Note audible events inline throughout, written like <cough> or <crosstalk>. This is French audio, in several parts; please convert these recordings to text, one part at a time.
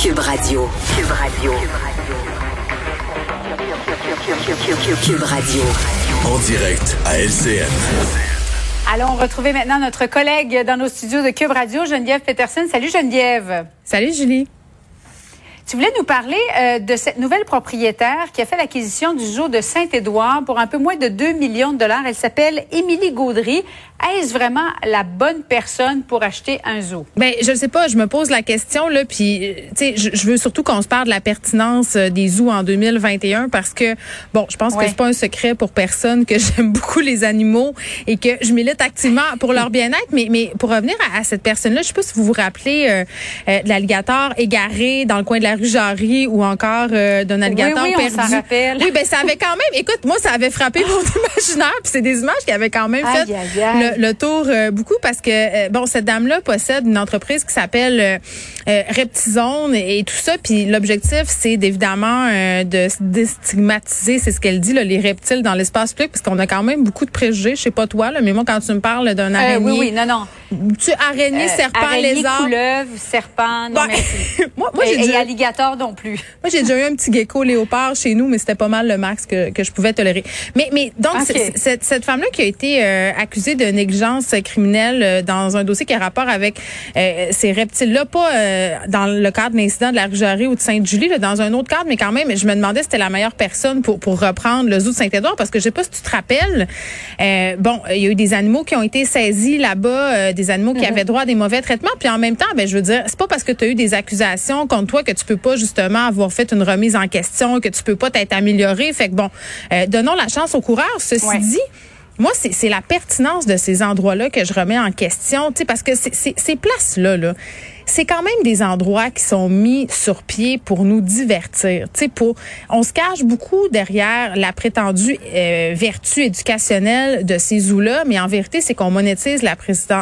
Cube Radio. Cube Radio. Cube Radio. En direct à LCN. Allons retrouver maintenant notre collègue dans nos studios de Cube Radio, Geneviève Peterson. Salut Geneviève. Salut Julie. Tu voulais nous parler euh, de cette nouvelle propriétaire qui a fait l'acquisition du zoo de Saint-Édouard pour un peu moins de 2 millions de dollars. Elle s'appelle Émilie Gaudry. Est-ce vraiment la bonne personne pour acheter un zoo? Ben, je ne sais pas. Je me pose la question, là, puis, euh, tu sais, je, veux surtout qu'on se parle de la pertinence euh, des zoos en 2021 parce que, bon, je pense que c'est pas un secret pour personne que <laughs> j'aime beaucoup les animaux et que je milite activement pour leur bien-être. Mais, mais pour revenir à, cette personne-là, je sais pas si vous vous rappelez de l'alligator égaré dans le coin de la rue ou encore euh, d'un alligator oui, oui, perdu. rappelle. Oui, ben ça avait quand même. Écoute, moi ça avait frappé mon <laughs> imaginaire, puis c'est des images qui avaient quand même fait Le, tour euh, beaucoup parce que euh, bon, cette dame-là possède une entreprise qui s'appelle Reptizone et, tout ça, puis l'objectif c'est évidemment de déstigmatiser, c'est ce qu'elle dit, là, les reptiles dans l'espace public, parce qu'on a quand même beaucoup de préjugés. Je sais pas toi, là, mais moi quand tu me parles d'un araignée, oui, oui, non, non. Tu araignée, serpent, araignée, lézard, couleuvre, serpent, non, <laughs> moi, moi j'ai alligator non plus. Moi, j'ai déjà eu un petit gecko léopard chez nous, mais c'était pas mal le max que, que je pouvais tolérer. Mais, mais donc, cette, cette femme-là qui a été euh, accusée de négligence criminelle euh, dans un dossier qui a rapport avec euh, ces reptiles-là, pas dans le cadre de l'incident de la rue ou de Sainte-Julie, dans un autre cadre, mais quand même, je me demandais si c'était la meilleure personne pour, pour reprendre le zoo de Saint-Édouard, parce que je sais pas si tu te rappelles, bon, il y a eu des animaux qui ont été saisis là-bas, des animaux qui mm-hmm. avaient droit à des mauvais traitements, puis en même temps, ben, je veux dire, c'est pas parce que tu as eu des accusations contre toi que tu peux pas justement avoir fait une remise en question, que tu peux pas t'être amélioré. Fait que bon, euh, donnons la chance au coureur. Ceci dit, moi, c'est la pertinence de ces endroits-là que je remets en question, tu sais, parce que ces places-là, là, c'est quand même des endroits qui sont mis sur pied pour nous divertir. Tu pour, on se cache beaucoup derrière la prétendue euh, vertu éducationnelle de ces zoos-là, mais en vérité, c'est qu'on monétise la,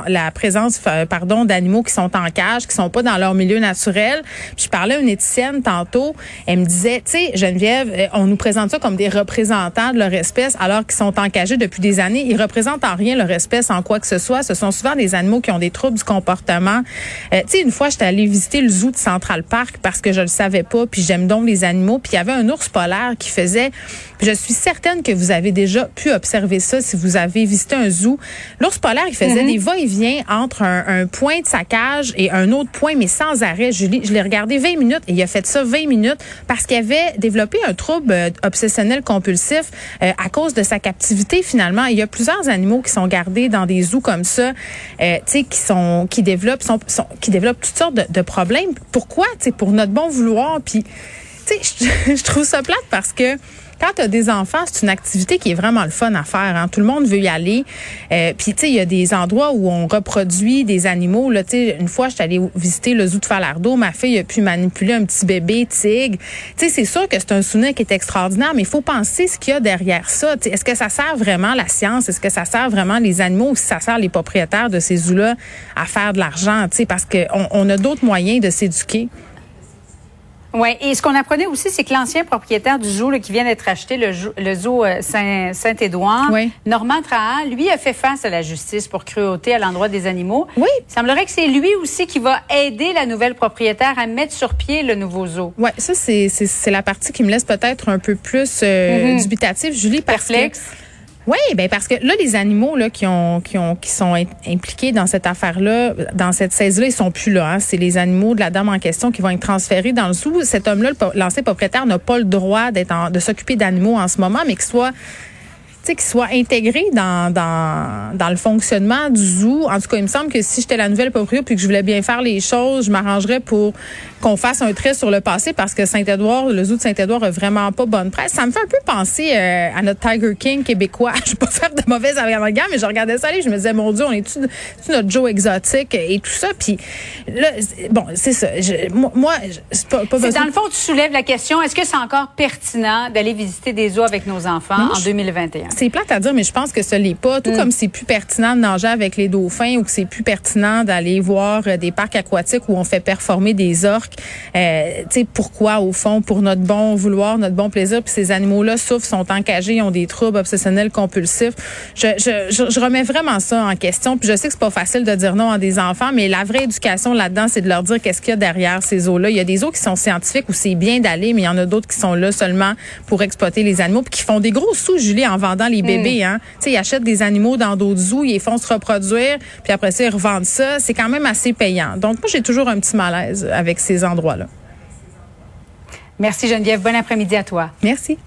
la présence, euh, pardon, d'animaux qui sont en cage, qui sont pas dans leur milieu naturel. Puis je parlais à une éthicienne tantôt, elle me disait, tu sais, Geneviève, euh, on nous présente ça comme des représentants de leur espèce, alors qu'ils sont encagés depuis des années. Ils représentent en rien leur espèce en quoi que ce soit. Ce sont souvent des animaux qui ont des troubles du comportement. tu sais, une fois, j'étais allée visiter le zoo de Central Park parce que je le savais pas, puis j'aime donc les animaux. Puis il y avait un ours polaire qui faisait. je suis certaine que vous avez déjà pu observer ça si vous avez visité un zoo. L'ours polaire, il faisait mhm. des va-et-vient entre un, point de sa cage et un autre point, mais sans arrêt. Julie, je l'ai regardé 20 minutes et il a fait ça 20 minutes parce qu'il avait développé un trouble euh, obsessionnel compulsif euh, à cause de sa captivité finalement. Il y a plusieurs animaux qui sont gardés dans des zoos comme ça, euh, tu sais, qui sont qui développent sont, qui développent de, problèmes. Pourquoi? Pour notre bon vouloir. Puis, sais, <laughs> je trouve ça plate parce que quand tu as des enfants, c'est une activité qui est vraiment le fun à faire. Hein. Tout le monde veut y aller. Euh, Puis, tu sais, il y a des endroits où on reproduit des animaux. Là, une fois, je suis allée visiter le zoo de Falardeau. Ma fille a pu manipuler un petit bébé tigre. Tu sais, c'est sûr que c'est un souvenir qui est extraordinaire, mais il faut penser ce qu'il y a derrière ça. Est-ce que ça sert vraiment la science? Est-ce que ça sert vraiment les animaux ou si ça sert les propriétaires de ces zoos-là à faire de l'argent? Parce qu'on on a d'autres moyens de s'éduquer. Oui, et ce qu'on apprenait aussi, c'est que l'ancien propriétaire du zoo qui vient d'être acheté, le, zoo euh, Saint-Édouard, Normand Trahan, lui a fait face à la justice pour cruauté à l'endroit des animaux. Oui. Il semblerait que c'est lui aussi qui va aider la nouvelle propriétaire à mettre sur pied le nouveau zoo. Oui, ça, c'est la partie qui me laisse peut-être un peu plus euh, mm-hmm. dubitatif, Julie, parce Perplexe. Oui, ben parce que là, les animaux là, qui ont qui ont qui sont impliqués dans cette affaire-là, dans cette saisie-là, ils sont plus là. Hein. C'est les animaux de la dame en question qui vont être transférés dans le sous. Cet homme-là, l'ancien propriétaire, n'a pas le droit d'être de s'occuper d'animaux en ce moment, mais qu'il soit qu'il soit intégré dans, dans, dans le fonctionnement du zoo. En tout cas, il me semble que si j'étais la nouvelle propriétaire puis que je voulais bien faire les choses, je m'arrangerais pour qu'on fasse un trait sur le passé parce que Saint-Édouard, le zoo de Saint-Édouard a vraiment pas bonne presse. Ça me fait un peu penser euh, à notre Tiger King québécois. <laughs> je vais pas faire de mauvaise amalgame, mais je regardais ça et je me disais, mon Dieu, on est-tu notre Joe exotique et tout ça? Puis là, bon, c'est ça. moi, c'est pas, pas Dans le fond, tu soulèves la question, est-ce que c'est encore pertinent d'aller visiter des zoos avec nos enfants en 2021? C'est plate à dire, mais je pense que ce n'est pas. Tout mm. comme c'est plus pertinent de nager avec les dauphins ou que c'est plus pertinent d'aller voir euh, des parcs aquatiques où on fait performer des orques. Euh, tu sais, pourquoi, au fond, pour notre bon vouloir, notre bon plaisir, puis ces animaux-là souffrent, sont encagés, ont des troubles obsessionnels compulsifs. Je, je, je, remets vraiment ça en question. Puis je sais que c'est pas facile de dire non à des enfants, mais la vraie éducation là-dedans, c'est de leur dire qu'est-ce qu'il y a derrière ces eaux-là. Il y a des eaux qui sont scientifiques où c'est bien d'aller, mais il y en a d'autres qui sont là seulement pour exploiter les animaux, puis qui font des gros sous, Julie, en vendant les bébés. Mm. Hein. Tu sais, ils achètent des animaux dans d'autres zoos, ils font se reproduire, puis après ça, ils revendent ça. C'est quand même assez payant. Donc, moi, j'ai toujours un petit malaise avec ces endroits-là. Merci Geneviève. Bon après-midi à toi. Merci.